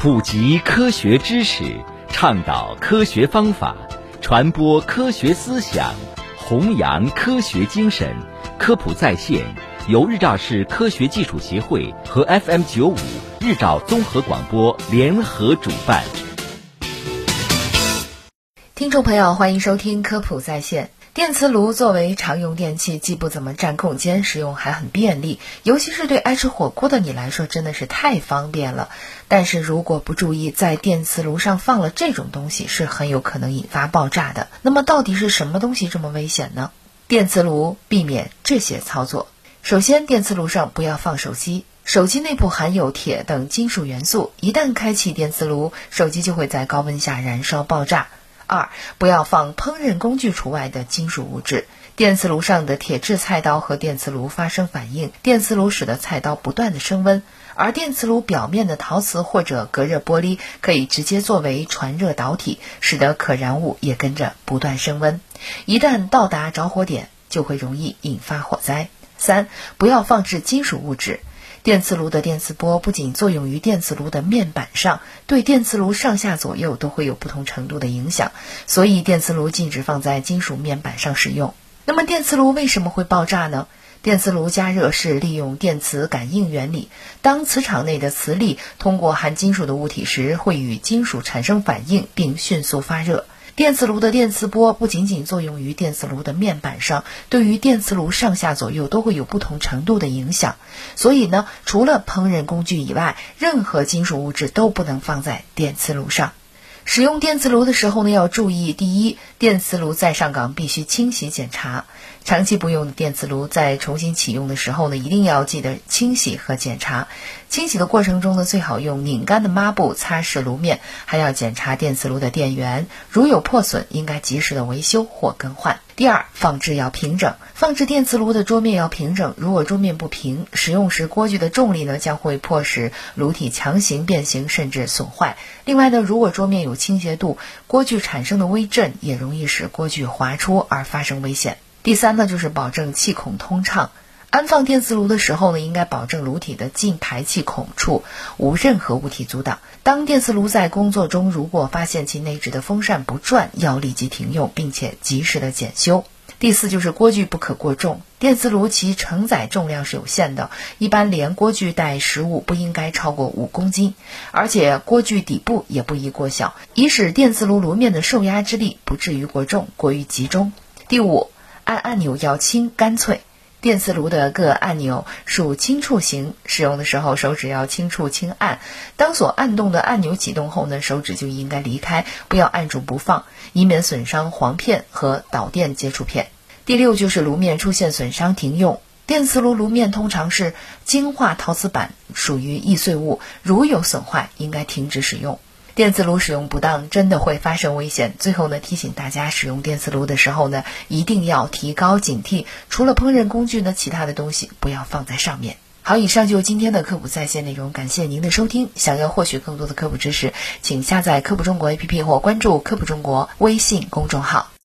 普及科学知识，倡导科学方法，传播科学思想，弘扬科学精神。科普在线由日照市科学技术协会和 FM 九五日照综合广播联合主办。听众朋友，欢迎收听科普在线。电磁炉作为常用电器，既不怎么占空间，使用还很便利，尤其是对爱吃火锅的你来说，真的是太方便了。但是如果不注意，在电磁炉上放了这种东西，是很有可能引发爆炸的。那么到底是什么东西这么危险呢？电磁炉避免这些操作。首先，电磁炉上不要放手机，手机内部含有铁等金属元素，一旦开启电磁炉，手机就会在高温下燃烧爆炸。二，不要放烹饪工具除外的金属物质。电磁炉上的铁质菜刀和电磁炉发生反应，电磁炉使得菜刀不断的升温，而电磁炉表面的陶瓷或者隔热玻璃可以直接作为传热导体，使得可燃物也跟着不断升温。一旦到达着火点，就会容易引发火灾。三，不要放置金属物质。电磁炉的电磁波不仅作用于电磁炉的面板上，对电磁炉上下左右都会有不同程度的影响，所以电磁炉禁止放在金属面板上使用。那么电磁炉为什么会爆炸呢？电磁炉加热是利用电磁感应原理，当磁场内的磁力通过含金属的物体时，会与金属产生反应，并迅速发热。电磁炉的电磁波不仅仅作用于电磁炉的面板上，对于电磁炉上下左右都会有不同程度的影响。所以呢，除了烹饪工具以外，任何金属物质都不能放在电磁炉上。使用电磁炉的时候呢，要注意：第一，电磁炉在上岗必须清洗检查。长期不用的电磁炉在重新启用的时候呢，一定要记得清洗和检查。清洗的过程中呢，最好用拧干的抹布擦拭炉面，还要检查电磁炉的电源，如有破损，应该及时的维修或更换。第二，放置要平整，放置电磁炉的桌面要平整。如果桌面不平，使用时锅具的重力呢，将会迫使炉体强行变形，甚至损坏。另外呢，如果桌面有倾斜度，锅具产生的微震也容易使锅具滑出而发生危险。第三呢，就是保证气孔通畅。安放电磁炉的时候呢，应该保证炉体的进排气孔处无任何物体阻挡。当电磁炉在工作中，如果发现其内置的风扇不转，要立即停用，并且及时的检修。第四就是锅具不可过重，电磁炉其承载重量是有限的，一般连锅具带食物不应该超过五公斤，而且锅具底部也不宜过小，以使电磁炉炉面的受压之力不至于过重、过于集中。第五，按按钮要轻干脆。电磁炉的各按钮属轻触型，使用的时候手指要轻触轻按。当所按动的按钮启动后呢，手指就应该离开，不要按住不放，以免损伤簧片和导电接触片。第六就是炉面出现损伤停用。电磁炉炉面通常是精化陶瓷板，属于易碎物，如有损坏，应该停止使用。电磁炉使用不当，真的会发生危险。最后呢，提醒大家使用电磁炉的时候呢，一定要提高警惕。除了烹饪工具呢，其他的东西不要放在上面。好，以上就是今天的科普在线内容，感谢您的收听。想要获取更多的科普知识，请下载科普中国 APP 或关注科普中国微信公众号。